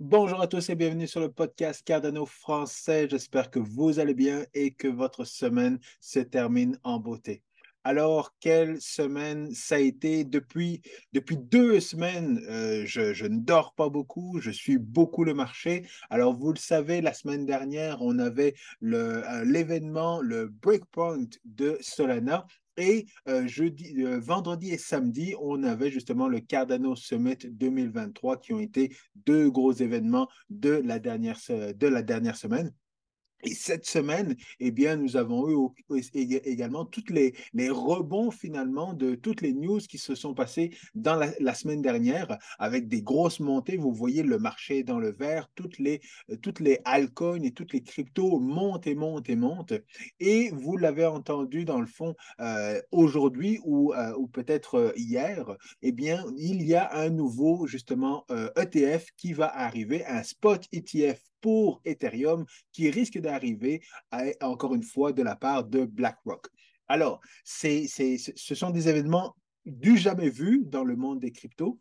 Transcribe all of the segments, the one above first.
Bonjour à tous et bienvenue sur le podcast Cardano français. J'espère que vous allez bien et que votre semaine se termine en beauté. Alors, quelle semaine ça a été? Depuis, depuis deux semaines? Euh, je, ne dors pas beaucoup, je suis beaucoup le marché. Alors, vous le savez, la semaine dernière, on avait l'événement, le, le Breakpoint de Solana et euh, euh, vendredi et samedi, on avait justement le Cardano Summit 2023 qui ont été deux gros événements de la dernière semaine. Et cette semaine, eh bien, nous avons eu également toutes les, rebonds finalement de toutes les news qui se sont passées dans la, semaine dernière avec des grosses montées. Vous voyez le marché dans le vert, toutes les, toutes les altcoins et toutes les cryptos montent et montent et montent. Et vous l'avez entendu dans le fond euh, aujourd'hui ou, euh, peut-être euh, hier, eh bien, il y a un nouveau justement ETF e qui va arriver, un spot ETF pour Ethereum qui risque d'arriver, encore une fois, de la part de BlackRock. Alors, ce sont des événements du jamais vu dans le monde des cryptos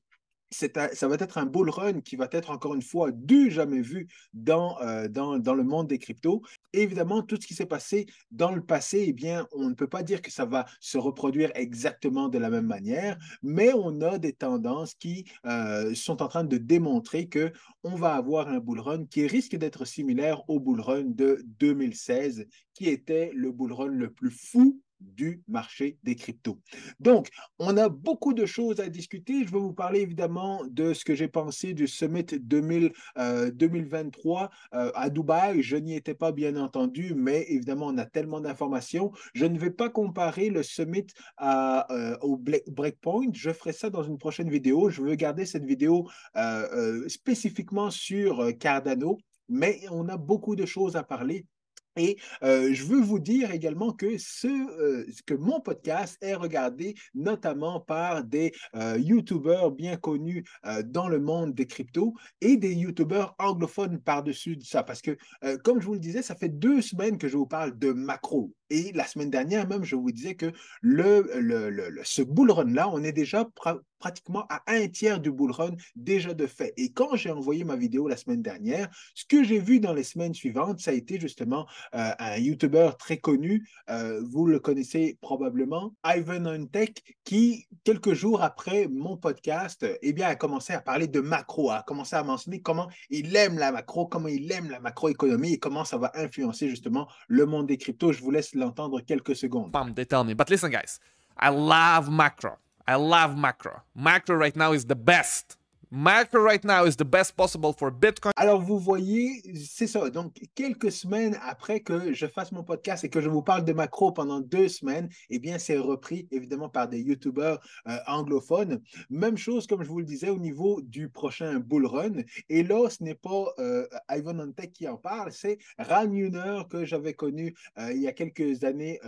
ça va être un bull run qui va être encore une fois du jamais vu dans, euh, le monde des cryptos. évidemment, tout ce qui s'est passé dans le passé, eh on ne peut pas dire que ça va se reproduire exactement de la même manière, mais on a des tendances qui euh, sont en train de démontrer que on va avoir un bull run qui risque d'être similaire au bull run de 2016, qui était le bull run le plus fou du marché des cryptos. Donc, on a beaucoup de choses à discuter. Je vais vous parler évidemment de ce que j'ai pensé du Summit 2000, 2023 euh, euh, à Dubaï. Je n'y étais pas, bien entendu, mais évidemment, on a tellement d'informations. Je ne vais pas comparer le Summit à, euh, au Breakpoint. Je ferai ça dans une prochaine vidéo. Je veux garder cette vidéo spécifiquement sur Cardano, mais on a beaucoup de choses à parler et euh, je veux vous dire également que, ce, euh, que mon podcast est regardé notamment par des euh, YouTubeurs bien connus dans le monde des cryptos et des YouTubeurs anglophones par-dessus ça. Parce que, comme je vous le disais, ça fait deux semaines que je vous parle de macro. Et la semaine dernière même, je vous disais que le, le, ce bull run-là, on est déjà pratiquement à un tiers du bull run déjà de fait. Et quand j'ai envoyé ma vidéo la semaine dernière, ce que j'ai vu dans les semaines suivantes, ça a été justement euh, un YouTuber très connu, euh, vous le connaissez probablement, Ivan Untech, qui, quelques jours après mon podcast, eh bien, a commencé à parler de macro, a commencé à mentionner comment il aime la macro, comment il aime la macroéconomie et comment ça va influencer justement le monde des cryptos. Je vous laisse l'entendre quelques secondes. Bam, they tell me. But listen, guys, I love macro. I love macro. Macro right now is the best. Macro right now is the best possible for Bitcoin. Alors, vous voyez, c'est ça. Donc, quelques semaines après que je fasse mon podcast et que je vous parle de macro pendant deux semaines, eh bien, c'est repris évidemment par des YouTubeurs euh, anglophones. Même chose, comme je vous le disais, au niveau du prochain bull run. Et là, ce n'est pas euh, Ivan Antec qui en parle, c'est Ran Yuner que j'avais connu euh, il y a quelques années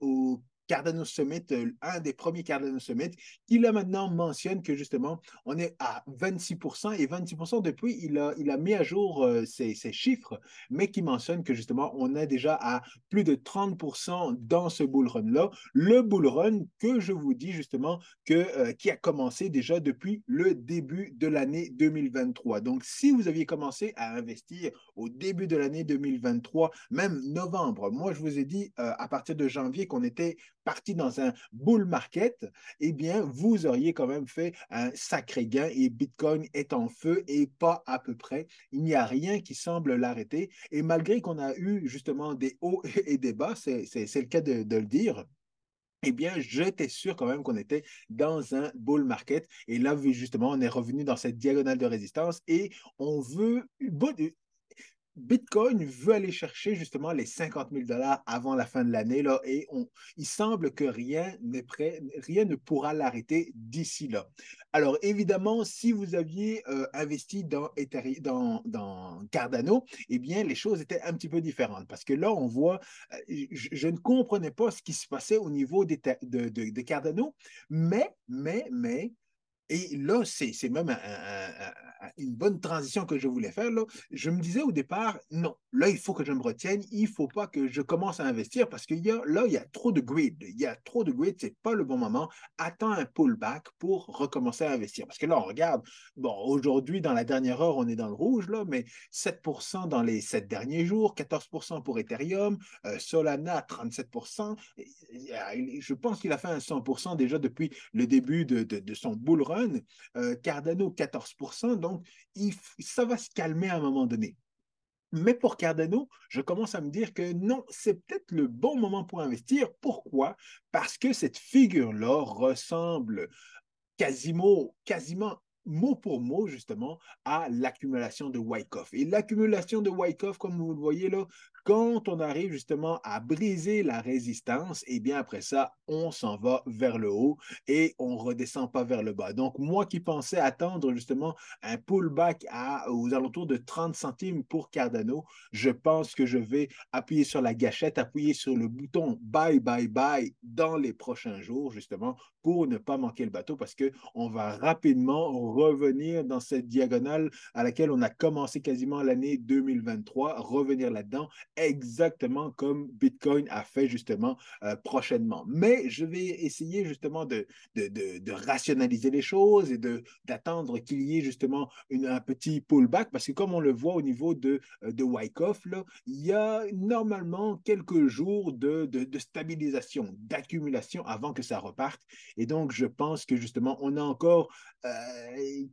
au Cardano Summit, euh, un des premiers Cardano Summit, qui là maintenant mentionne que justement, on est à 26% et 26% depuis, il a, il a mis à jour euh, ces, chiffres, mais qui mentionne que justement, on est déjà à plus de 30% dans ce bull run-là. Le bull run que je vous dis justement que, euh, qui a commencé déjà depuis le début de l'année 2023. Donc, si vous aviez commencé à investir au début de l'année 2023, même novembre, moi je vous ai dit à partir de janvier qu'on était parti dans un bull market, eh bien, vous auriez quand même fait un sacré gain et Bitcoin est en feu et pas à peu près. Il n'y a rien qui semble l'arrêter. Et malgré qu'on a eu justement des hauts et des bas, c'est le cas de, le dire, eh bien, j'étais sûr quand même qu'on était dans un bull market. Et là, justement, on est revenu dans cette diagonale de résistance et on veut, Bitcoin veut aller chercher justement les 50 000 dollars avant la fin de l'année là, et on, il semble que rien rien ne pourra l'arrêter d'ici là. Alors évidemment, si vous aviez euh, investi dans, dans, dans, Cardano, eh bien les choses étaient un petit peu différentes parce que là on voit, euh, je, ne comprenais pas ce qui se passait au niveau des, de, de, de Cardano, mais mais mais Et là, c'est même une bonne transition que je voulais faire. Là. Je me disais au départ, non, là, il faut que je me retienne, il ne faut pas que je commence à investir parce que y a, là, il y a trop de grid. Il y a trop de grid, ce n'est pas le bon moment. Attends un pullback pour recommencer à investir. Parce que là, on regarde, bon, aujourd'hui, dans la dernière heure, on est dans le rouge, là, mais 7% dans les sept derniers jours, 14% pour Ethereum, euh, Solana, 37% Je pense qu'il a fait un 100% déjà depuis le début de, de, de son bull run euh, Cardano 14%, donc ça va se calmer à un moment donné. Mais pour Cardano, je commence à me dire que non, c'est peut-être le bon moment pour investir. Pourquoi? Parce que cette figure-là ressemble quasiment, quasiment mot pour mot, justement, à l'accumulation de Wyckoff. Et l'accumulation de Wyckoff, comme vous le voyez là, quand on arrive justement à briser la résistance, et eh bien après ça, on s'en va vers le haut et on redescend pas vers le bas. Donc, moi qui pensais attendre justement un pullback aux alentours de 30 centimes pour Cardano, je pense que je vais appuyer sur la gâchette, appuyer sur le bouton buy, buy, buy dans les prochains jours, justement, ne pas manquer le bateau parce qu'on va rapidement revenir dans cette diagonale à laquelle on a commencé quasiment l'année 2023, revenir là-dedans exactement comme Bitcoin a fait justement euh, prochainement. Mais je vais essayer justement de, de, de, rationaliser les choses et d'attendre qu'il y ait justement un petit pullback parce que comme on le voit au niveau de, euh, de Wyckoff, là, il y a normalement quelques jours de, de stabilisation, d'accumulation avant que ça reparte. Et donc, je pense que justement, on a encore euh,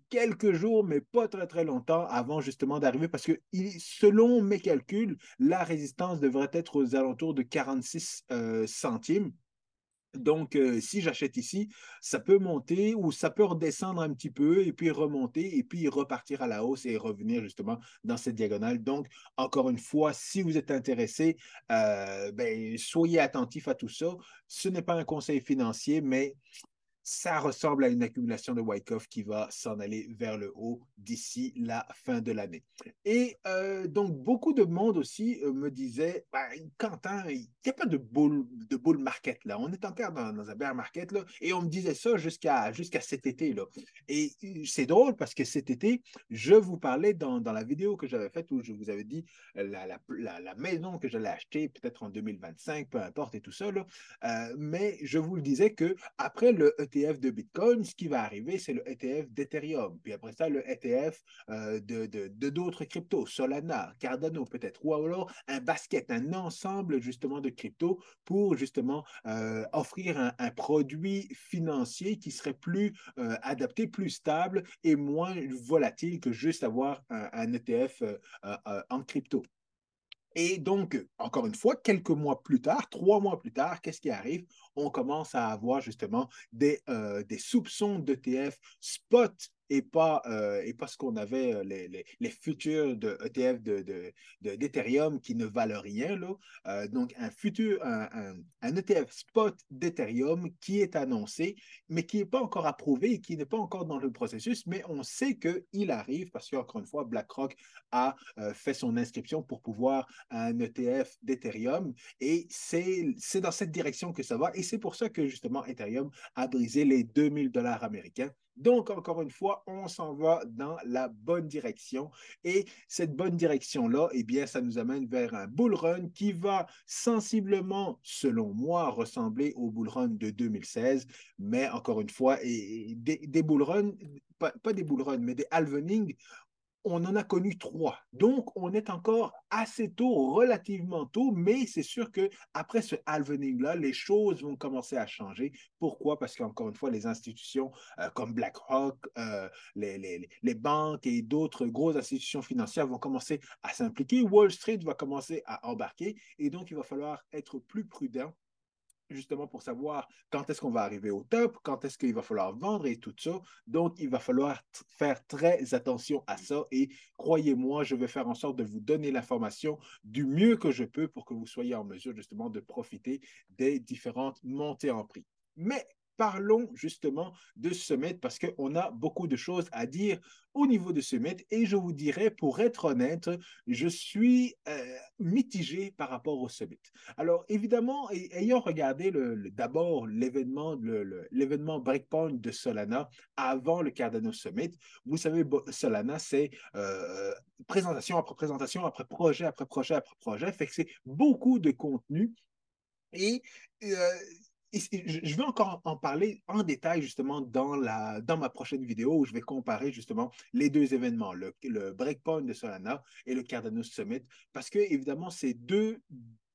quelques jours, mais pas très très longtemps avant justement d'arriver parce que selon mes calculs, la résistance devrait être aux alentours de 46 euh, centimes. Donc, euh, si j'achète ici, ça peut monter ou ça peut redescendre un petit peu et puis remonter et puis repartir à la hausse et revenir justement dans cette diagonale. Donc, encore une fois, si vous êtes intéressé, euh, ben, soyez attentif à tout ça. Ce n'est pas un conseil financier, mais ça ressemble à une accumulation de Wyckoff qui va s'en aller vers le haut d'ici la fin de l'année. Et euh, donc, beaucoup de monde aussi euh, me disait, ben, Quentin, il n'y a pas de bull, de bull market là. On est encore dans, dans un bear market là. Et on me disait ça jusqu'à jusqu'à cet été là. Et euh, c'est drôle parce que cet été, je vous parlais dans, dans la vidéo que j'avais faite où je vous avais dit la, la, la, maison que j'allais acheter peut-être en 2025, peu importe et tout ça là. mais je vous le disais que après le ETF de Bitcoin, ce qui va arriver, c'est le ETF d'Ethereum. Puis après ça, le ETF euh, de d'autres cryptos, Solana, Cardano peut-être, ou alors un basket, un ensemble justement de cryptos pour justement euh, offrir un, produit financier qui serait plus euh, adapté, plus stable et moins volatile que juste avoir un, un ETF en crypto. Et donc, encore une fois, quelques mois plus tard, trois mois plus tard, qu'est-ce qui arrive? On commence à avoir justement des, euh, soupçons d'ETF spot et pas, euh, et qu'on avait, euh, les, les, futurs de ETF d'Ethereum de, de, qui ne valent rien. Là. Euh, donc, un futur, un, un, ETF spot d'Ethereum qui est annoncé, mais qui n'est pas encore approuvé et qui n'est pas encore dans le processus, mais on sait qu'il arrive parce qu'encore une fois, BlackRock a fait son inscription pour pouvoir un ETF d'Ethereum et c'est dans cette direction que ça va et c'est pour ça que justement Ethereum a brisé les 2000 dollars américains donc, encore une fois, on s'en va dans la bonne direction. Et cette bonne direction-là, eh bien, ça nous amène vers un bull run qui va sensiblement, selon moi, ressembler au bull run de 2016. Mais encore une fois, et, des, bull runs, pas, des bull runs, mais des halvening on en a connu trois. Donc, on est encore assez tôt, relativement tôt, mais c'est sûr que après ce halvening-là, les choses vont commencer à changer. Pourquoi? Parce qu'encore une fois, les institutions euh, comme BlackRock, euh, les, les, banques et d'autres grosses institutions financières vont commencer à s'impliquer. Wall Street va commencer à embarquer et donc il va falloir être plus prudent justement pour savoir quand est-ce qu'on va arriver au top, quand est-ce qu'il va falloir vendre et tout ça. Donc, il va falloir faire très attention à ça et croyez-moi, je vais faire en sorte de vous donner l'information du mieux que je peux pour que vous soyez en mesure justement de profiter des différentes montées en prix. Mais parlons justement de Summit parce qu'on a beaucoup de choses à dire au niveau de Summit et je vous dirais, pour être honnête, je suis euh, mitigé par rapport au Summit. Alors évidemment, ayant regardé le, d'abord l'événement, l'événement Breakpoint de Solana avant le Cardano Summit, vous savez, Solana, c'est euh, présentation après présentation, après projet, après projet, après projet, fait que c'est beaucoup de contenu et euh, je vais encore en parler en détail justement dans, la, dans ma prochaine vidéo où je vais comparer justement les deux événements, le, le Breakpoint de Solana et le Cardano Summit, parce que évidemment, c'est deux,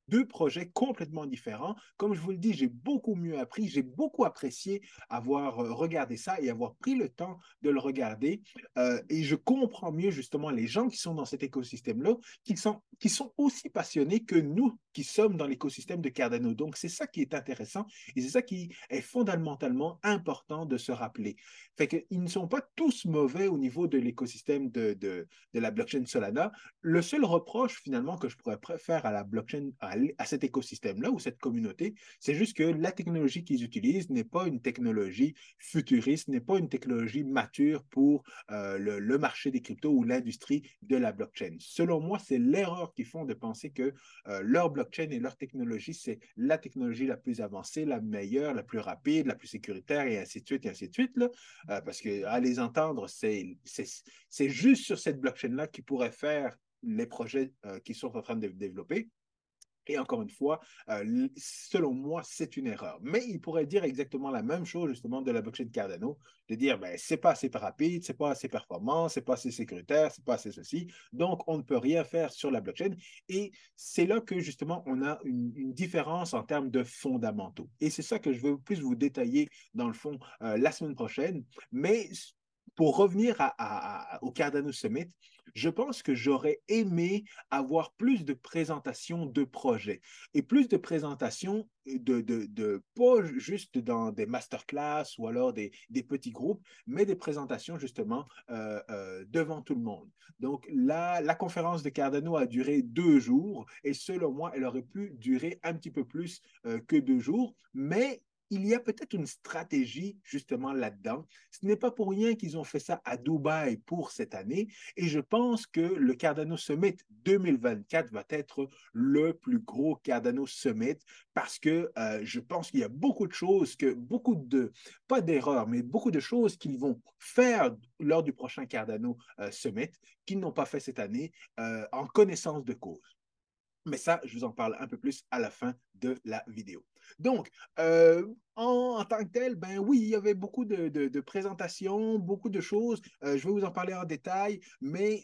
deux projets complètement différents. Comme je vous le dis, j'ai beaucoup mieux appris, j'ai beaucoup apprécié avoir euh, regardé ça et avoir pris le temps de le regarder. Euh, et je comprends mieux justement les gens qui sont dans cet écosystème-là, qui sont, qui sont aussi passionnés que nous qui sommes dans l'écosystème de Cardano. Donc, c'est ça qui est intéressant et c'est ça qui est fondamentalement important de se rappeler. Fait qu'ils ne sont pas tous mauvais au niveau de l'écosystème de, de, la blockchain Solana. Le seul reproche finalement que je pourrais faire à la blockchain, à cet écosystème-là ou cette communauté. C'est juste que la technologie qu'ils utilisent n'est pas une technologie futuriste, n'est pas une technologie mature pour euh, le, marché des cryptos ou l'industrie de la blockchain. Selon moi, c'est l'erreur qu'ils font de penser que euh, leur blockchain et leur technologie, c'est la technologie la plus avancée, la meilleure, la plus rapide, la plus sécuritaire et ainsi de suite ainsi de suite. Là. Euh, parce qu'à les entendre, c'est juste sur cette blockchain-là qu'ils pourraient faire les projets qu'ils sont en train de développer. Et encore une fois, euh, selon moi, c'est une erreur. Mais il pourrait dire exactement la même chose justement de la blockchain Cardano, de dire ben c'est pas assez rapide, c'est pas assez performant, c'est pas assez sécuritaire, c'est pas assez ceci. Donc on ne peut rien faire sur la blockchain. Et c'est là que justement on a une, différence en termes de fondamentaux. Et c'est ça que je veux plus vous détailler dans le fond euh, la semaine prochaine. Mais pour revenir au Cardano Summit, je pense que j'aurais aimé avoir plus de présentations de projets et plus de présentations de, pas juste dans des masterclass ou alors des, petits groupes, mais des présentations justement euh, euh, devant tout le monde. Donc là, la conférence de Cardano a duré deux jours et selon moi, elle aurait pu durer un petit peu plus euh, que deux jours, mais il y a peut-être une stratégie justement là-dedans. Ce n'est pas pour rien qu'ils ont fait ça à Dubaï pour cette année et je pense que le Cardano Summit 2024 va être le plus gros Cardano Summit parce que euh, je pense qu'il y a beaucoup de choses que beaucoup de pas d'erreurs mais beaucoup de choses qu'ils vont faire lors du prochain Cardano euh, Summit qu'ils n'ont pas fait cette année euh, en connaissance de cause. Mais ça, je vous en parle un peu plus à la fin de la vidéo. Donc, euh, en, tant que tel, ben oui, il y avait beaucoup de, présentations, beaucoup de choses. Euh, je vais vous en parler en détail, mais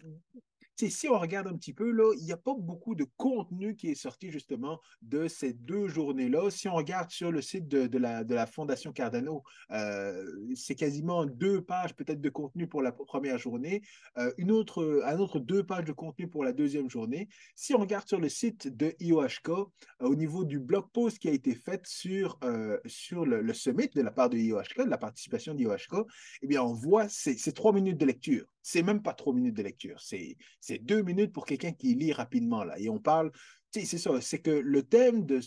si on regarde un petit peu, il n'y a pas beaucoup de contenu qui est sorti justement de ces deux journées-là. Si on regarde sur le site de, la, Fondation Cardano, euh, c'est quasiment deux pages peut-être de contenu pour la première journée, euh, une autre, un autre deux pages de contenu pour la deuxième journée. Si on regarde sur le site de IOHK, euh, au niveau du blog post qui a été fait sur, le, summit de la part de IOHK, de la participation d'IOHK, eh bien, on voit ces trois minutes de lecture c'est même pas trois minutes de lecture. C'est deux minutes pour quelqu'un qui lit rapidement. Là. Et on parle, c'est ça, c'est que le thème de,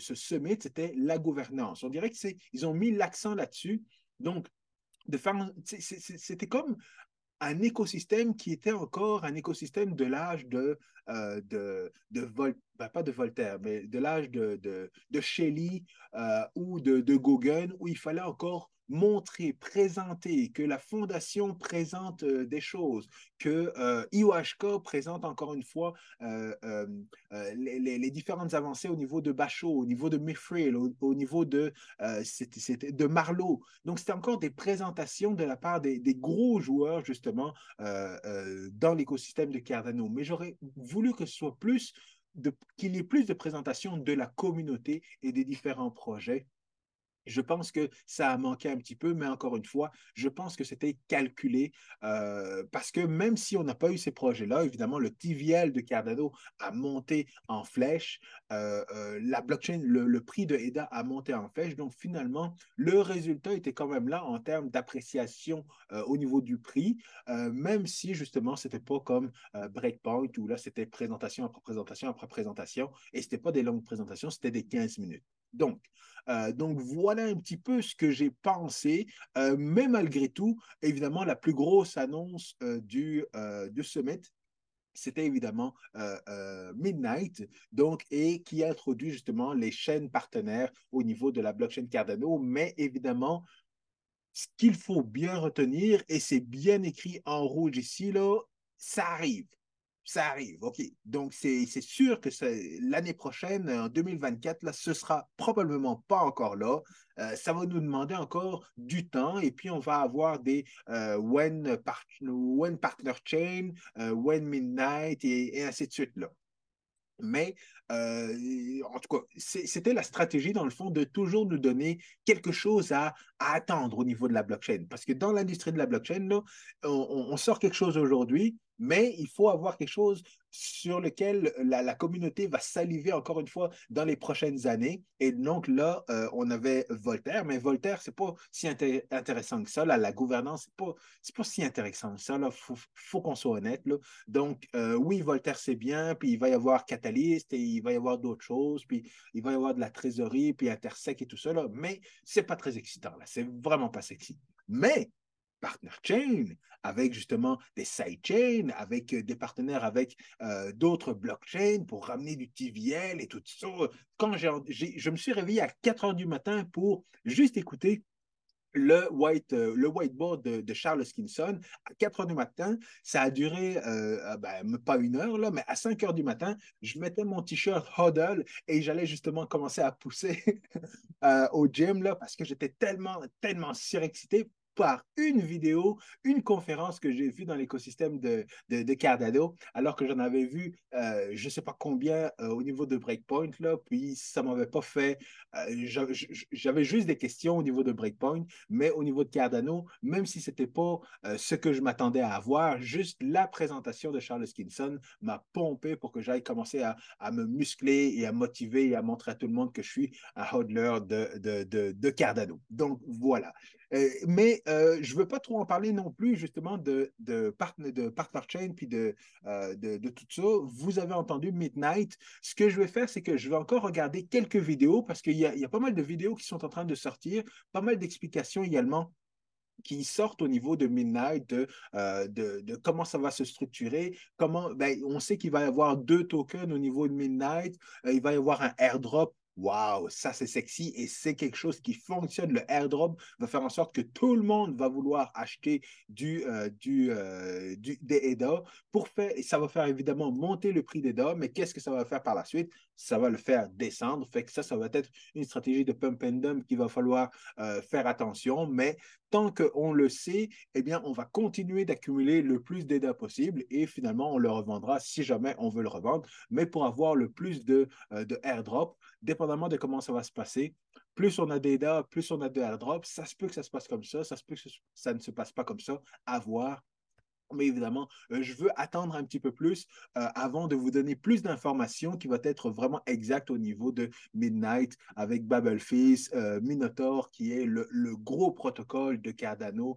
ce summit, c'était la gouvernance. On dirait qu'ils ont mis l'accent là-dessus. Donc, de faire, c'était comme un écosystème qui était encore un écosystème de l'âge de, euh, de, de ben, pas de Voltaire, mais de l'âge de, de, de Shelley euh, ou de, de Gauguin, où il fallait encore montrer, présenter, que la Fondation présente euh, des choses, que euh, IOHK présente encore une fois euh, les, différentes avancées au niveau de Bachot, au niveau de Mifril, au, niveau de, de Marlowe. Donc, c'était encore des présentations de la part des, des gros joueurs, justement, dans l'écosystème de Cardano. Mais j'aurais voulu que ce soit plus qu'il y ait plus de présentations de la communauté et des différents projets je pense que ça a manqué un petit peu, mais encore une fois, je pense que c'était calculé euh, parce que même si on n'a pas eu ces projets-là, évidemment, le TVL de Cardano a monté en flèche, euh, euh, la blockchain, le, prix de EDA a monté en flèche. Donc finalement, le résultat était quand même là en termes d'appréciation au niveau du prix, même si justement, c'était pas comme Breakpoint où là, c'était présentation après présentation après présentation et c'était pas des longues présentations, c'était des 15 minutes. Donc, euh, donc voilà un petit peu ce que j'ai pensé, euh, mais malgré tout, évidemment, la plus grosse annonce euh, du, du summit, c'était évidemment Midnight, donc, et qui a introduit justement les chaînes partenaires au niveau de la blockchain Cardano, mais évidemment, ce qu'il faut bien retenir, et c'est bien écrit en rouge ici, là, ça arrive ça arrive, OK. Donc, c'est sûr que l'année prochaine, en 2024, là, ce sera probablement pas encore là. Euh, ça va nous demander encore du temps et puis on va avoir des euh, when, Partner Chain, euh, When Midnight et, et, ainsi de suite là. Mais euh, en tout cas, c'était la stratégie, dans le fond, de toujours nous donner quelque chose à, attendre au niveau de la blockchain. Parce que dans l'industrie de la blockchain, là, on, sort quelque chose aujourd'hui, mais il faut avoir quelque chose sur lequel la, communauté va saliver encore une fois dans les prochaines années. Et donc là, euh, on avait Voltaire, mais Voltaire, c'est pas si intéressant que ça. la gouvernance, c'est pas, pas si intéressant que ça. Il faut, qu'on soit honnête. Là. Donc, euh, oui, Voltaire, c'est bien, puis il va y avoir Catalyst et il va y avoir d'autres choses, puis il va y avoir de la trésorerie, puis Intersec et tout ça, là, mais c'est pas très excitant. Là. C'est vraiment pas sexy. Mais partner chain, avec justement des sidechains, avec euh, des partenaires avec euh, d'autres blockchains pour ramener du TVL et tout ça. Quand je me suis réveillé à 4 heures du matin pour juste écouter le, white, euh, le whiteboard de, Charles Skinson à 4 heures du matin. Ça a duré, ben, pas une heure, là, mais à 5 heures du matin, je mettais mon t-shirt Huddle et j'allais justement commencer à pousser au gym là, parce que j'étais tellement, tellement surexcité par une vidéo, une conférence que j'ai vue dans l'écosystème de, de, Cardano, alors que j'en avais vu euh, je ne sais pas combien euh, au niveau de Breakpoint, là, puis ça ne m'avait pas fait. Euh, j'avais juste des questions au niveau de Breakpoint, mais au niveau de Cardano, même si ce n'était pas ce que je m'attendais à avoir, juste la présentation de Charles Skinson m'a pompé pour que j'aille commencer à, à, me muscler et à motiver et à montrer à tout le monde que je suis un hodler de, de, de, de Cardano. Donc voilà. Mais euh, je ne veux pas trop en parler non plus, justement, de, de, partner, de chain puis de, euh, de, de, tout ça. Vous avez entendu Midnight. Ce que je vais faire, c'est que je vais encore regarder quelques vidéos parce qu'il y, y a, pas mal de vidéos qui sont en train de sortir, pas mal d'explications également qui sortent au niveau de Midnight, de, euh, de, de, comment ça va se structurer, comment, ben, on sait qu'il va y avoir deux tokens au niveau de Midnight, il va y avoir un airdrop Wow, ça c'est sexy et c'est quelque chose qui fonctionne. Le airdrop va faire en sorte que tout le monde va vouloir acheter du, euh, du, euh, du, des EDA pour faire, ça va faire évidemment monter le prix des EDA, mais qu'est-ce que ça va faire par la suite? Ça va le faire descendre. Fait que ça, ça va être une stratégie de pump and dump qu'il va falloir euh, faire attention, mais tant qu'on le sait, eh bien, on va continuer d'accumuler le plus d'EDA possible et finalement, on le revendra si jamais on veut le revendre. Mais pour avoir le plus de, de airdrop, dépendamment de comment ça va se passer, plus on a des DA, plus on a de airdrops, ça se peut que ça se passe comme ça, ça se peut que ça ne se passe pas comme ça, à voir mais évidemment, euh, je veux attendre un petit peu plus euh, avant de vous donner plus d'informations qui vont être vraiment exactes au niveau de Midnight avec Babelfish, euh, Minotaur, qui est le, gros protocole de Cardano.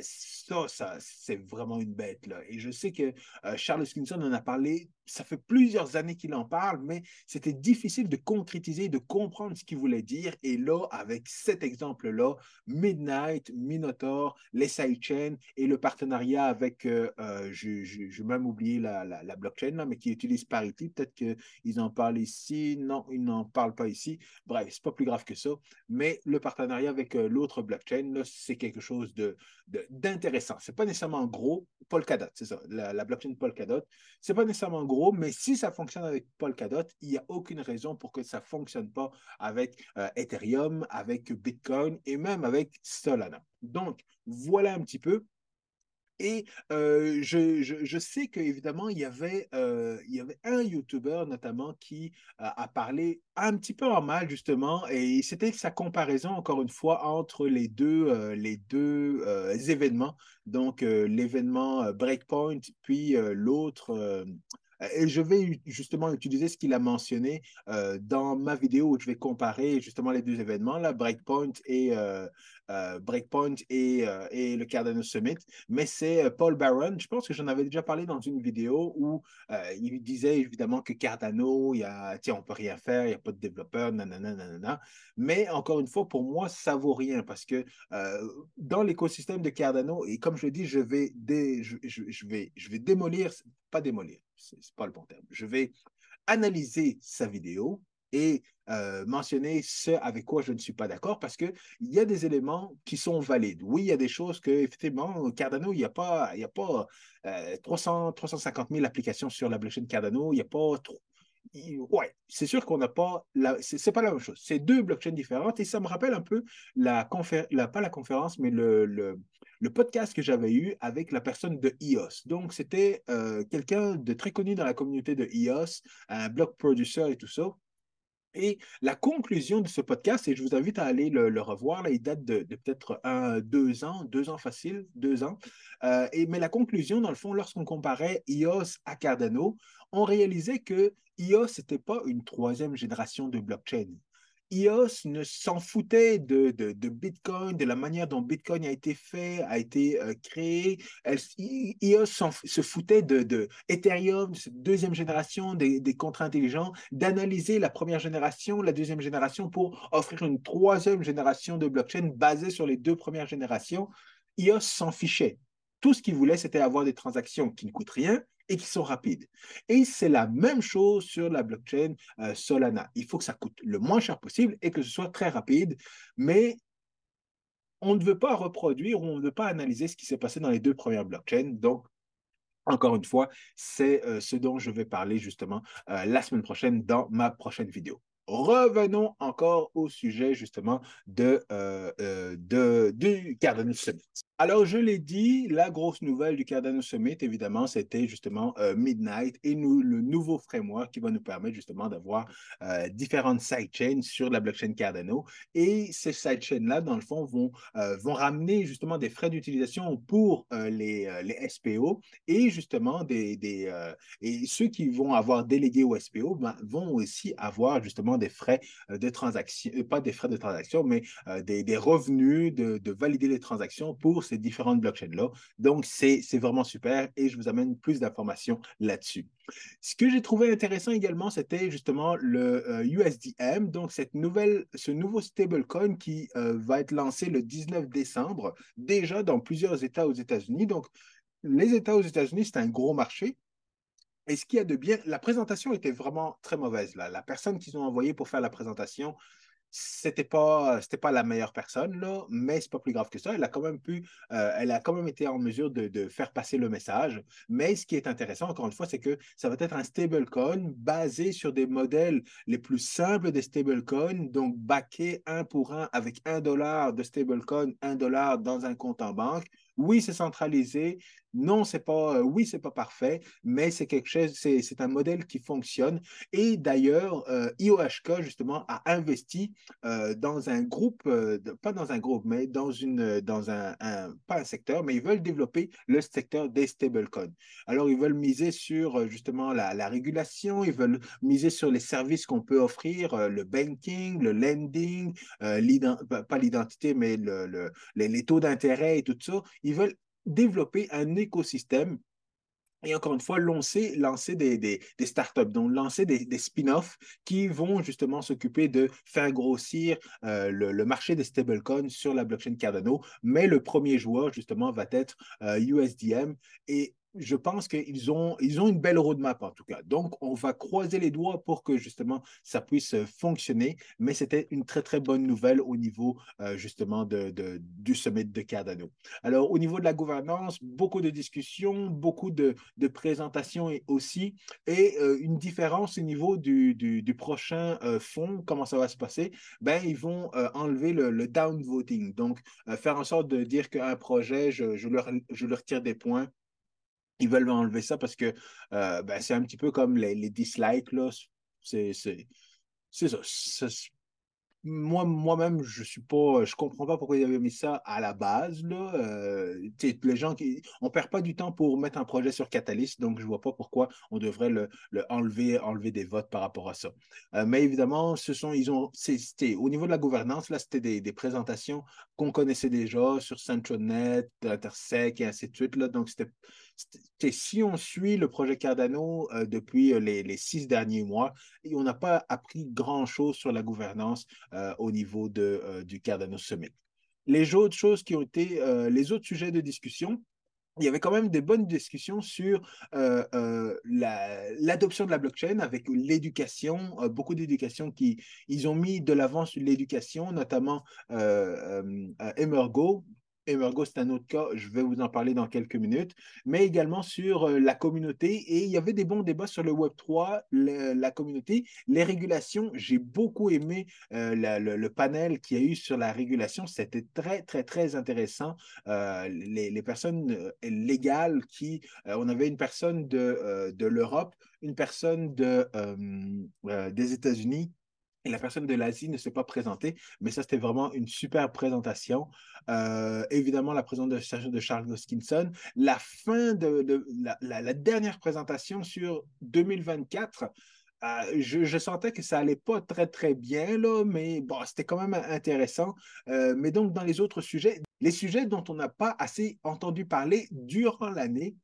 ça, c'est vraiment une bête. Là. Et je sais que Charles Skinson en a parlé ça fait plusieurs années qu'il en parle, mais c'était difficile de concrétiser, de comprendre ce qu'il voulait dire. Et là, avec cet exemple-là, Midnight, Minotaur, les sidechains et le partenariat avec, euh, je, même oublié la, blockchain, là, mais qui utilise Parity, peut-être qu'ils en parlent ici. Non, ils n'en parlent pas ici. Bref, c'est pas plus grave que ça. Mais le partenariat avec euh, l'autre blockchain, c'est quelque chose de, d'intéressant. C'est pas nécessairement gros. Polkadot, c'est ça. La, la blockchain Polkadot, c'est pas nécessairement gros mais si ça fonctionne avec Polkadot, il n'y a aucune raison pour que ça ne fonctionne pas avec euh, Ethereum, avec Bitcoin et même avec Solana. Donc, voilà un petit peu. Et je, je, sais qu'évidemment, il, y avait, il y avait un YouTuber notamment qui a parlé un petit peu en mal, justement, et c'était sa comparaison, encore une fois, entre les deux, les deux événements. Donc, l'événement Breakpoint, puis l'autre et je vais justement utiliser ce qu'il a mentionné dans ma vidéo où je vais comparer justement les deux événements, là, Breakpoint et, Breakpoint et, et, le Cardano Summit. Mais c'est Paul Barron, je pense que j'en avais déjà parlé dans une vidéo où il disait évidemment que Cardano, y a, tiens, on peut rien faire, il n'y a pas de développeur, nanana, nanana. Mais encore une fois, pour moi, ça vaut rien parce que dans l'écosystème de Cardano, et comme je le dis, je vais, je, je, vais, je vais démolir, pas démolir, c'est pas le bon terme, je vais analyser sa vidéo et euh, mentionner ce avec quoi je ne suis pas d'accord parce qu'il y a des éléments qui sont valides. Oui, il y a des choses que, effectivement, Cardano, il n'y a pas, y a pas 300, 350 000 applications sur la blockchain Cardano, il n'y a pas trop. Ouais, c'est sûr qu'on n'a pas. La... C'est pas la même chose. C'est deux blockchains différentes et ça me rappelle un peu la conférence, pas la conférence, mais le, le, le podcast que j'avais eu avec la personne de EOS. Donc, c'était euh, quelqu'un de très connu dans la communauté de EOS, un block producer et tout ça. Et la conclusion de ce podcast, et je vous invite à aller le, revoir, il date de, peut-être un, deux ans, deux ans facile, deux ans. Euh, et, mais la conclusion, dans le fond, lorsqu'on comparait EOS à Cardano, on réalisait que EOS n'était pas une troisième génération de blockchain. EOS ne s'en foutait de, de, Bitcoin, de la manière dont Bitcoin a été fait, a été euh, créé. EOS se foutait de, de, Ethereum, deuxième génération des, des contrats intelligents, d'analyser la première génération, la deuxième génération pour offrir une troisième génération de blockchain basée sur les deux premières générations. EOS s'en fichait. Tout ce qu'il voulait, c'était avoir des transactions qui ne coûtent rien et qui sont rapides. Et c'est la même chose sur la blockchain euh, Solana. Il faut que ça coûte le moins cher possible et que ce soit très rapide, mais on ne veut pas reproduire ou on ne veut pas analyser ce qui s'est passé dans les deux premières blockchains. Donc, encore une fois, c'est euh, ce dont je vais parler justement euh, la semaine prochaine dans ma prochaine vidéo. Revenons encore au sujet justement de, de, du Cardinal Summit. Alors, je l'ai dit, la grosse nouvelle du Cardano Summit, évidemment, c'était justement euh, Midnight et le nouveau framework qui va nous permettre justement d'avoir euh, différentes sidechains sur la blockchain Cardano. Et ces sidechains-là, dans le fond, vont, euh, ramener justement des frais d'utilisation pour les, les SPO et justement des, et ceux qui vont avoir délégué au SPO ben, vont aussi avoir justement des frais de transaction, pas des frais de transaction, mais des, des, revenus de, de valider les transactions pour ces différentes blockchains-là. Donc, c'est vraiment super et je vous amène plus d'informations là-dessus. Ce que j'ai trouvé intéressant également, c'était justement le USDM, euh, donc cette nouvelle, ce nouveau stablecoin qui euh, va être lancé le 19 décembre, déjà dans plusieurs États aux États-Unis. Donc, les États aux États-Unis, c'est un gros marché. Et ce qu'il y a de bien, la présentation était vraiment très mauvaise. La personne qu'ils ont envoyée pour faire la présentation, c'était pas pas la meilleure personne là, mais c'est pas plus grave que ça. Elle a quand même pu, euh, elle a quand même été en mesure de, faire passer le message. Mais ce qui est intéressant, encore une fois, c'est que ça va être un stablecoin basé sur des modèles les plus simples des stablecoins, donc backé un pour un avec un dollar de stablecoin, un dollar dans un compte en banque. Oui, c'est centralisé, non, c'est pas, euh, oui, c'est pas parfait, mais c'est quelque chose, c'est un modèle qui fonctionne. Et d'ailleurs, euh, IOHK, justement, a investi euh, dans un groupe, pas dans un groupe, mais dans une, dans un, pas un secteur, mais ils veulent développer le secteur des stablecoins. Alors, ils veulent miser sur, justement, la, régulation, ils veulent miser sur les services qu'on peut offrir, le banking, le lending, pas l'identité, mais le, les, les taux d'intérêt et tout ça. Ils veulent développer un écosystème et encore une fois, lancer, des, des, startups, donc lancer des, spin-offs qui vont justement s'occuper de faire grossir euh, le, le, marché des stablecoins sur la blockchain Cardano. Mais le premier joueur, justement, va être USDM. Euh, et je pense qu'ils ont, ils ont une belle roadmap en tout cas. Donc, on va croiser les doigts pour que justement ça puisse fonctionner. Mais c'était une très, très bonne nouvelle au niveau euh, justement de, de, du sommet de Cardano. Alors, au niveau de la gouvernance, beaucoup de discussions, beaucoup de, de présentations aussi, et euh, une différence au niveau du, du, prochain euh, fonds, comment ça va se passer? Ben, ils vont enlever le, le downvoting. Donc, faire en sorte de dire qu'un projet, je, je, leur, je leur tire des points ils veulent enlever ça parce que euh, ben, c'est un petit peu comme les, dislikes. Là. C'est, c'est, c'est ça. moi, moi-même, je suis pas. Je comprends pas pourquoi ils avaient mis ça à la base. Là. Euh, les gens qui, on perd pas du temps pour mettre un projet sur Catalyst, donc je vois pas pourquoi on devrait le, enlever, enlever des votes par rapport à ça. Euh, mais évidemment, ce sont, ils ont, c'était au niveau de la gouvernance, là, c'était des, présentations qu'on connaissait déjà sur CentralNet, Intersec et ainsi de suite. Là, donc, c'était si on suit le projet Cardano euh, depuis euh, les, six derniers mois, on n'a pas appris grand-chose sur la gouvernance euh, au niveau de, du Cardano Summit. Les autres choses qui ont été, les autres sujets de discussion, il y avait quand même des bonnes discussions sur l'adoption de la blockchain avec l'éducation, beaucoup d'éducation qui ils ont mis de l'avant sur l'éducation, notamment Emergo, Emergo, c'est un autre cas, je vais vous en parler dans quelques minutes, mais également sur euh, la communauté. Et il y avait des bons débats sur le Web3, la communauté, les régulations. J'ai beaucoup aimé euh, le, panel qu'il y a eu sur la régulation. C'était très, très, très intéressant. Euh, les, personnes légales qui, on avait une personne de, de l'Europe, une personne de, des États-Unis et la personne de l'Asie ne s'est pas présentée, mais ça, c'était vraiment une super présentation. Euh, évidemment, la présentation de Charles Hoskinson. La fin de, la, dernière présentation sur 2024, euh, je, sentais que ça allait pas très, très bien, là, mais bon, c'était quand même intéressant. Euh, mais donc, dans les autres sujets, les sujets dont on n'a pas assez entendu parler durant l'année,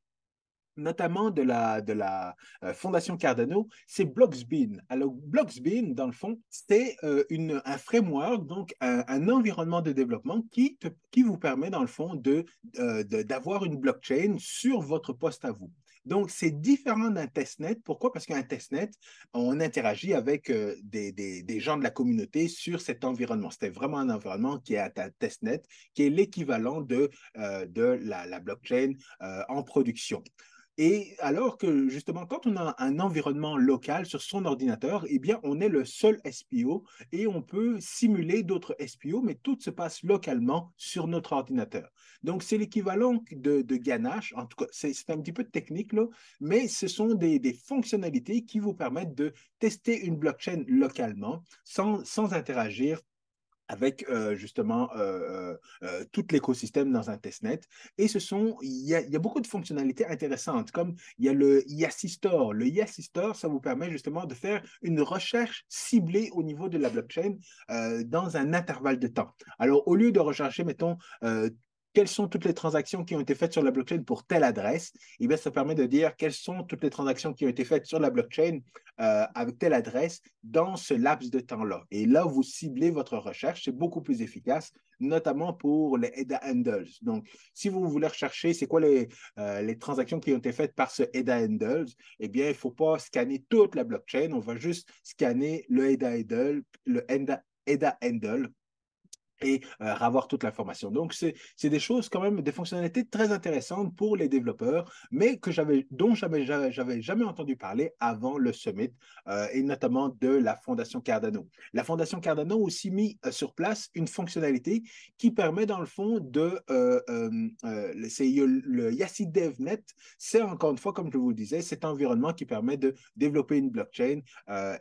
notamment de la, de la euh, Fondation Cardano, c'est Bloxbean. Alors, Bloxbean, dans le fond, c'est euh, un framework, donc un, environnement de développement qui, qui vous permet, dans le fond, euh, de, d'avoir une blockchain sur votre poste à vous. Donc, c'est différent d'un testnet. Pourquoi? Parce qu'un testnet, on interagit avec des, des, gens de la communauté sur cet environnement. C'était vraiment un environnement qui est un testnet, qui est l'équivalent de, de la blockchain en production. Et alors que justement, quand on a un environnement local sur son ordinateur, eh bien, on est le seul SPO et on peut simuler d'autres SPO, mais tout se passe localement sur notre ordinateur. Donc, c'est l'équivalent de, ganache. En tout cas, c'est un petit peu technique, là, mais ce sont des, fonctionnalités qui vous permettent de tester une blockchain localement sans interagir avec euh, justement euh, euh, tout l'écosystème dans un testnet. Et ce sont, il y, a, beaucoup de fonctionnalités intéressantes, comme il y a le Store. Le Store, ça vous permet justement de faire une recherche ciblée au niveau de la blockchain dans un intervalle de temps. Alors, au lieu de rechercher, mettons, quelles sont toutes les transactions qui ont été faites sur la blockchain pour telle adresse, et eh bien, ça permet de dire quelles sont toutes les transactions qui ont été faites sur la blockchain euh, avec telle adresse dans ce laps de temps-là. Et là, vous ciblez votre recherche, c'est beaucoup plus efficace, notamment pour les EDA handles. Donc, si vous voulez rechercher c'est quoi les, euh, les transactions qui ont été faites par ce EDA handles, eh bien, il ne faut pas scanner toute la blockchain, on va juste scanner le EDA handle, le EDA handle et euh, avoir toute l'information. Donc, c'est des choses quand même, des fonctionnalités très intéressantes pour les développeurs, mais que dont j'avais j'avais jamais entendu parler avant le summit, euh, et notamment de la Fondation Cardano. La Fondation Cardano a aussi mis euh, sur place une fonctionnalité qui permet, dans le fond, de, c'est le Yassi DevNet, c'est encore une fois, comme je vous le disais, cet environnement qui permet de développer une blockchain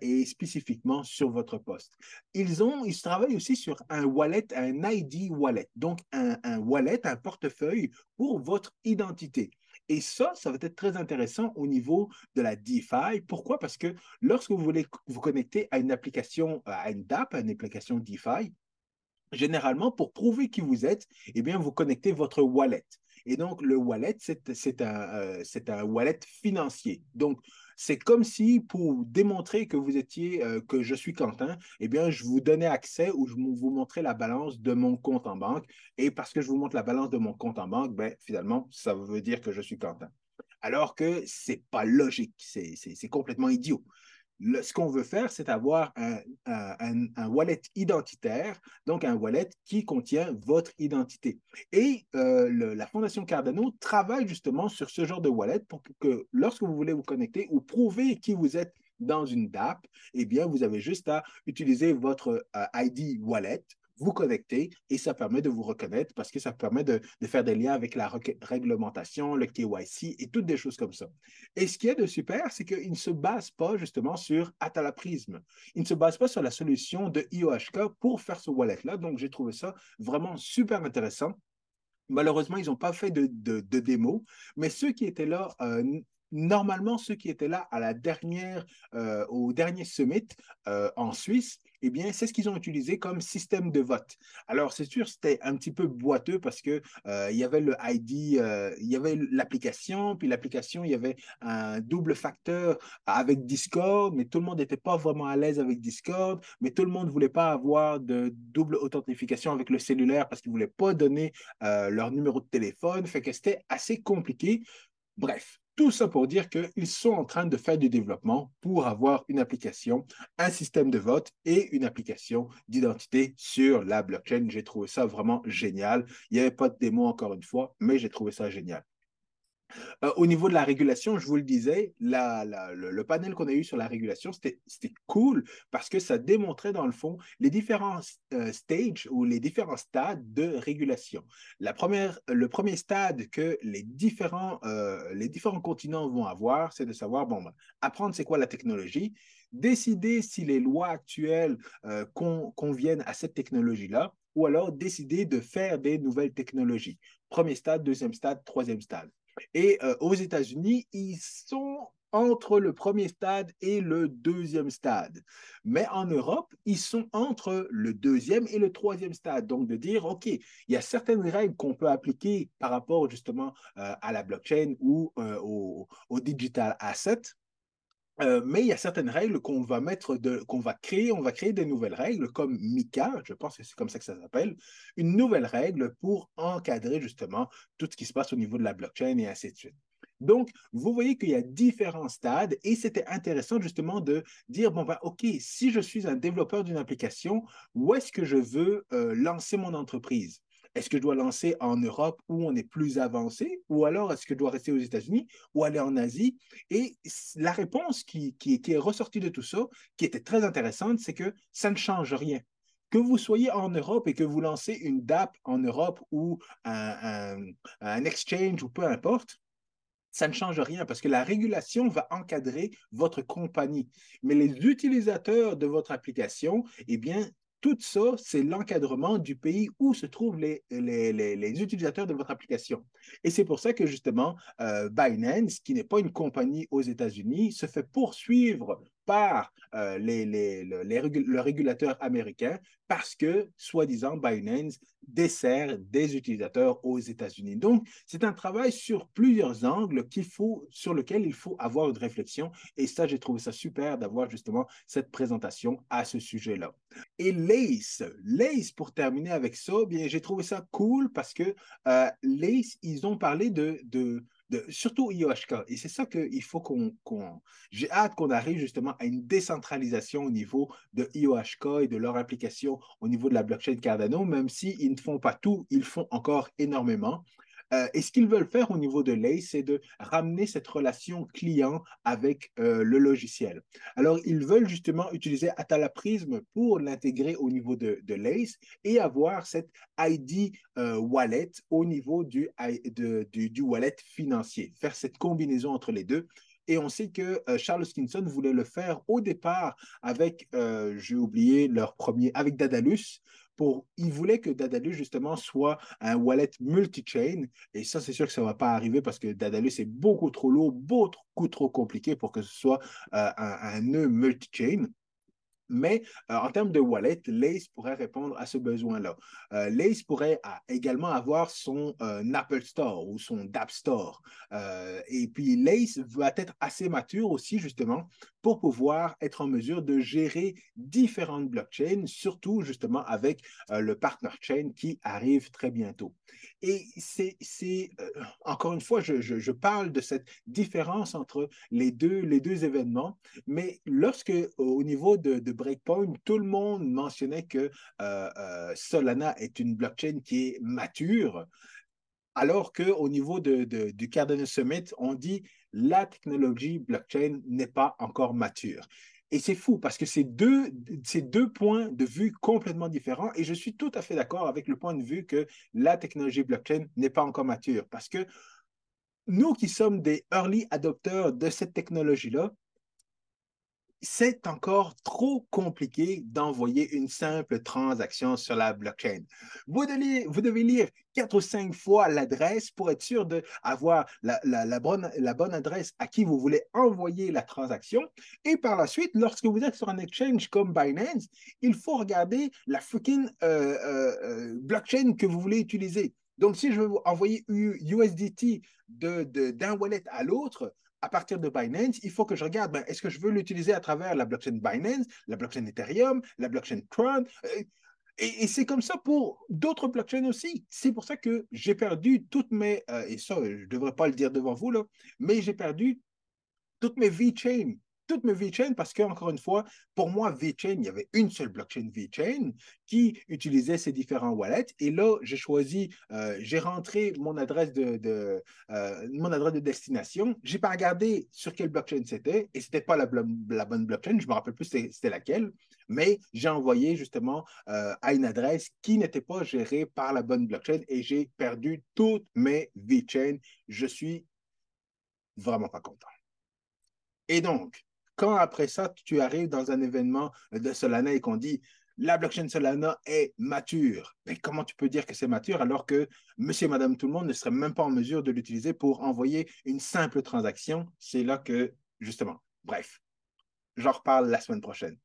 et spécifiquement sur votre poste. Ils ont, ils travaillent aussi sur un wallet un ID wallet, donc un, wallet, un portefeuille pour votre identité. Et ça, ça va être très intéressant au niveau de la DeFi. Pourquoi? Parce que lorsque vous voulez vous connecter à une application, à une DApp, à une application DeFi, généralement, pour prouver qui vous êtes, eh bien, vous connectez votre wallet. Et donc, le wallet, c'est un, euh, un wallet financier. Donc, c'est comme si pour démontrer que vous étiez, euh, que je suis Quentin, eh bien, je vous donnais accès ou je vous montrais la balance de mon compte en banque. Et parce que je vous montre la balance de mon compte en banque, ben, finalement, ça veut dire que je suis Quentin. Alors que c'est pas logique, c'est complètement idiot ce qu'on veut faire, c'est avoir un, wallet identitaire, donc un wallet qui contient votre identité. Et euh, la Fondation Cardano travaille justement sur ce genre de wallet pour que, lorsque vous voulez vous connecter ou prouver qui vous êtes dans une DApp, eh bien, vous avez juste à utiliser votre euh, ID wallet vous connecter et ça permet de vous reconnaître parce que ça permet de, faire des liens avec la réglementation, le KYC et toutes des choses comme ça. Et ce qui est de super, c'est qu'il ne se base pas justement sur Atala Prism. Il ne se base pas sur la solution de IOHK pour faire ce wallet-là. Donc, j'ai trouvé ça vraiment super intéressant. Malheureusement, ils n'ont pas fait de, démo, mais ceux qui étaient là normalement, ceux qui étaient là à la dernière, euh, au dernier summit euh, en Suisse, eh bien, c'est ce qu'ils ont utilisé comme système de vote. Alors, c'est sûr, c'était un petit peu boiteux parce que euh, y avait le ID, il y avait l'application, puis l'application, il y avait un double facteur avec Discord, mais tout le monde n'était pas vraiment à l'aise avec Discord, mais tout le monde ne voulait pas avoir de double authentification avec le cellulaire parce qu'ils ne voulaient pas donner leur numéro de téléphone, fait que c'était assez compliqué. Bref, tout ça pour dire qu'ils sont en train de faire du développement pour avoir une application, un système de vote et une application d'identité sur la blockchain. J'ai trouvé ça vraiment génial. Il n'y avait pas de démo encore une fois, mais j'ai trouvé ça génial. Euh, au niveau de la régulation, je vous le disais, le, panel qu'on a eu sur la régulation, c'était cool parce que ça démontrait dans le fond les différents euh, stages ou les différents stades de régulation. La première, le premier stade que les différents, euh, les différents continents vont avoir, c'est de savoir, bon, ben, apprendre c'est quoi la technologie, décider si les lois actuelles conviennent à cette technologie-là, ou alors décider de faire des nouvelles technologies. Premier stade, deuxième stade, troisième stade. Et euh, aux États-Unis, ils sont entre le premier stade et le deuxième stade. Mais en Europe, ils sont entre le deuxième et le troisième stade. Donc, de dire, OK, il y a certaines règles qu'on peut appliquer par rapport justement euh, à la blockchain ou euh, au, au, digital asset. Mais il y a certaines règles qu'on va mettre, qu'on va créer. On va créer des nouvelles règles comme MICA, je pense que c'est comme ça que ça s'appelle, une nouvelle règle pour encadrer justement tout ce qui se passe au niveau de la blockchain et ainsi de suite. Donc, vous voyez qu'il y a différents stades et c'était intéressant justement de dire, bon, ben, OK, si je suis un développeur d'une application, où est-ce que je veux euh, lancer mon entreprise? Est-ce que je dois lancer en Europe où on est plus avancé ou alors est-ce que je dois rester aux États-Unis ou aller en Asie? Et la réponse qui, est ressortie de tout ça, qui était très intéressante, c'est que ça ne change rien que vous soyez en Europe et que vous lancez une DAP en Europe ou un, un, exchange ou peu importe, ça ne change rien parce que la régulation va encadrer votre compagnie. Mais les utilisateurs de votre application, eh bien, tout ça, c'est l'encadrement du pays où se trouvent les, utilisateurs de votre application. Et c'est pour ça que justement, euh, Binance, qui n'est pas une compagnie aux États-Unis, se fait poursuivre par euh, les, le régulateur américain parce que, soi-disant, Binance dessert des utilisateurs aux États-Unis. Donc, c'est un travail sur plusieurs angles qu'il faut, sur lequel il faut avoir une réflexion. Et ça, j'ai trouvé ça super d'avoir justement cette présentation à ce sujet-là. Et Lace, Lace, pour terminer avec ça, bien, j'ai trouvé ça cool parce que euh, Lace, ils ont parlé de surtout IOHK. Et c'est ça qu'il faut qu'on. J'ai hâte qu'on arrive justement à une décentralisation au niveau de IOHK et de leur application au niveau de la blockchain Cardano, même s'ils ne font pas tout, ils font encore énormément. Euh, et ce qu'ils veulent faire au niveau de l'ACE, c'est de ramener cette relation client avec euh, le logiciel. Alors, ils veulent justement utiliser Atala Prism pour l'intégrer au niveau de, de l'ACE et avoir cette ID euh, wallet au niveau du, du, du wallet financier, faire cette combinaison entre les deux. Et on sait que Charles Skinson voulait le faire au départ avec, j'ai oublié leur premier, avec Dadalus, il voulait que Dadalus, justement, soit un wallet multi-chain. Et ça, c'est sûr que ça ne va pas arriver parce que Dadalus est beaucoup trop lourd, beaucoup trop compliqué pour que ce soit euh, un, un nœud multi-chain. Mais euh, en termes de wallet, Lace pourrait répondre à ce besoin-là. Euh, Lace pourrait également avoir son Apple Store ou son Dapp Store. et puis Lace va être assez mature aussi, justement, pour pouvoir être en mesure de gérer différentes blockchains, surtout justement avec le partner chain qui arrive très bientôt. Et c'est, encore une fois, je, parle de cette différence entre les deux, événements, mais lorsque au niveau de, Breakpoint, tout le monde mentionnait que euh, euh, Solana est une blockchain qui est mature, alors qu'au niveau de, du Cardano Summit, on dit la technologie blockchain n'est pas encore mature. Et c'est fou parce que c'est deux, deux points de vue complètement différents et je suis tout à fait d'accord avec le point de vue que la technologie blockchain n'est pas encore mature parce que nous qui sommes des early adopteurs de cette technologie-là, c'est encore trop compliqué d'envoyer une simple transaction sur la blockchain. Vous devez, lire quatre ou cinq fois l'adresse pour être sûr d'avoir la, bonne, adresse à qui vous voulez envoyer la transaction. Et par la suite, lorsque vous êtes sur un exchange comme Binance, il faut regarder la fucking euh, euh, euh, blockchain que vous voulez utiliser. Donc, si je veux envoyer USDT d'un wallet à l'autre, à partir de Binance, il faut que je regarde, ben, est-ce que je veux l'utiliser à travers la blockchain Binance, la blockchain Ethereum, la blockchain Tron? Euh, et, c'est comme ça pour d'autres blockchains aussi. C'est pour ça que j'ai perdu toutes mes, euh, et ça, je ne devrais pas le dire devant vous, là, mais j'ai perdu toutes mes V-Chains toutes mes VeChain parce qu'encore une fois, pour moi, VeChain, il y avait une seule blockchain VeChain qui utilisait ces différents wallets. Et là, j'ai choisi, euh, j'ai rentré mon adresse de, euh, mon adresse de destination. Je n'ai pas regardé sur quelle blockchain c'était et ce n'était pas la, la, bonne blockchain. Je ne me rappelle plus c'était laquelle, mais j'ai envoyé justement euh, à une adresse qui n'était pas gérée par la bonne blockchain et j'ai perdu toutes mes VeChain. Je suis vraiment pas content. Et donc, quand après ça, tu arrives dans un événement de Solana et qu'on dit la blockchain Solana est mature. Mais comment tu peux dire que c'est mature alors que monsieur et madame tout le monde ne serait même pas en mesure de l'utiliser pour envoyer une simple transaction? C'est là que, justement, bref, j'en reparle la semaine prochaine.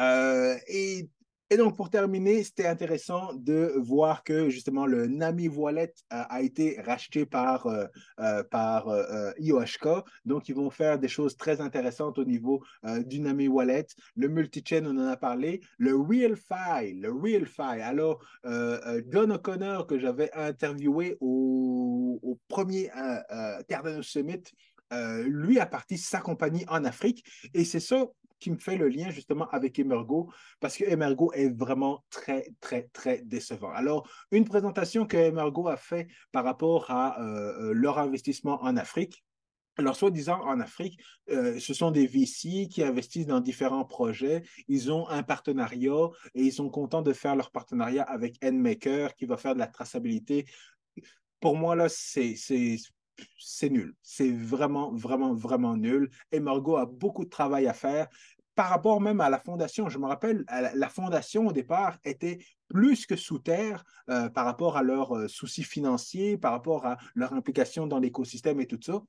Euh, et et donc, pour terminer, c'était intéressant de voir que justement le Nami Wallet a, été racheté par, euh, euh, par euh, IOHK. Donc, ils vont faire des choses très intéressantes au niveau du Nami Wallet. Le multi-chain, on en a parlé. Le RealFi, le RealFi. Alors, John O'Connor, que j'avais interviewé au, au premier Cardano Summit, lui a parti sa compagnie en Afrique. Et c'est ça qui me fait le lien justement avec Emergo, parce que Emergo est vraiment très, très, très décevant. Alors, une présentation que Emergo a fait par rapport à euh, euh, leur investissement en Afrique, alors, soi-disant, en Afrique, euh, ce sont des VC qui investissent dans différents projets. Ils ont un partenariat et ils sont contents de faire leur partenariat avec Endmaker qui va faire de la traçabilité. Pour moi, là, c'est c'est nul. C'est vraiment, vraiment, vraiment nul. Et Margot a beaucoup de travail à faire par rapport même à la fondation. Je me rappelle, la fondation au départ était plus que sous terre euh, par rapport à leurs euh, soucis financiers, par rapport à leur implication dans l'écosystème et tout ça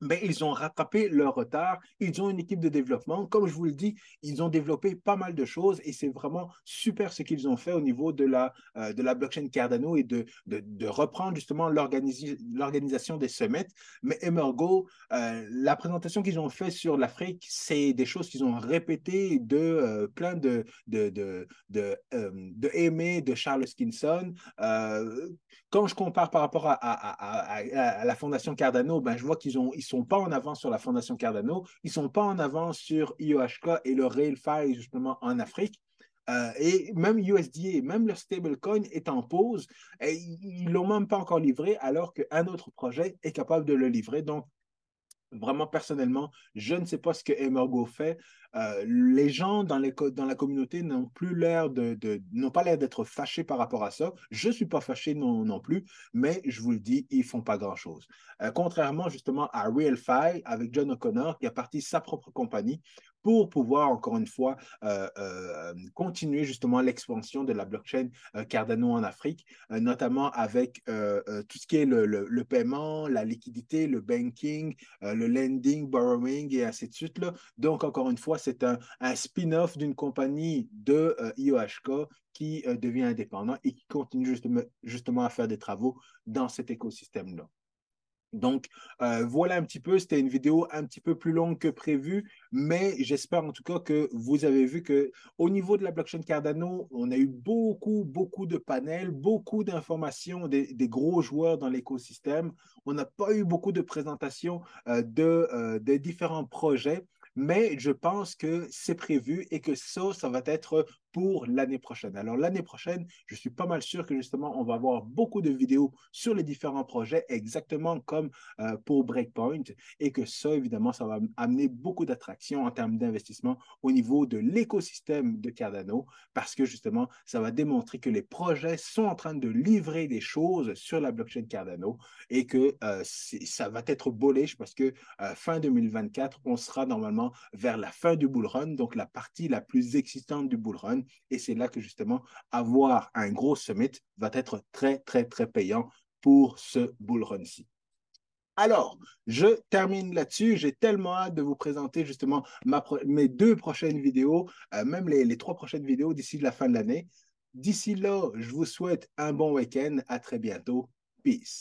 mais ils ont rattrapé leur retard. Ils ont une équipe de développement. Comme je vous le dis, ils ont développé pas mal de choses et c'est vraiment super ce qu'ils ont fait au niveau de la, euh, de la blockchain Cardano et de, de, reprendre justement l'organisation des summits. Mais Emergo, euh, la présentation qu'ils ont fait sur l'Afrique, c'est des choses qu'ils ont répétées de euh, plein de, de, de, de, de Aimé, de Charles Skinson. quand je compare par rapport à, à, la fondation Cardano, ben, je vois qu'ils ont sont pas en avance sur la Fondation Cardano, ils sont pas en avance sur IOHK et le RailFi justement en Afrique. Euh, et même USDA, même leur stablecoin est en pause. Et ils ne l'ont même pas encore livré alors qu'un autre projet est capable de le livrer. Donc, vraiment personnellement, je ne sais pas ce que Emergo fait. Euh, les gens dans, la communauté n'ont plus l'air de, n'ont pas l'air d'être fâchés par rapport à ça. Je ne suis pas fâché non, non plus, mais je vous le dis, ils font pas grand-chose. Euh, contrairement justement à RealFi avec John O'Connor qui a parti sa propre compagnie pour pouvoir, encore une fois, euh, euh, continuer justement l'expansion de la blockchain euh, Cardano en Afrique, notamment avec tout ce qui est le, paiement, la liquidité, le banking, le lending, borrowing et ainsi de suite. Là. Donc, encore une fois, c'est un, un spin-off d'une compagnie de IOHK qui devient indépendant et qui continue justement, justement à faire des travaux dans cet écosystème-là. Donc, euh, voilà un petit peu, c'était une vidéo un petit peu plus longue que prévu, mais j'espère en tout cas que vous avez vu que au niveau de la blockchain Cardano, on a eu beaucoup, beaucoup de panels, beaucoup d'informations des, gros joueurs dans l'écosystème. On n'a pas eu beaucoup de présentations euh, de, euh, de différents projets mais je pense que c'est prévu et que ça, ça va être pour l'année prochaine. Alors l'année prochaine, je suis pas mal sûr que justement, on va avoir beaucoup de vidéos sur les différents projets, exactement comme euh, pour Breakpoint, et que ça, évidemment, ça va amener beaucoup d'attractions en termes d'investissement au niveau de l'écosystème de Cardano, parce que justement, ça va démontrer que les projets sont en train de livrer des choses sur la blockchain Cardano et que euh, ça va être bullish parce que euh, fin 2024, on sera normalement vers la fin du bull run, donc la partie la plus existante du bull run. Et c'est là que justement, avoir un gros summit va être très, très, très payant pour ce bull run-ci. Alors, je termine là-dessus. J'ai tellement hâte de vous présenter justement mes deux prochaines vidéos, euh, même les, les trois prochaines vidéos d'ici la fin de l'année. D'ici là, je vous souhaite un bon week-end. À très bientôt. Peace.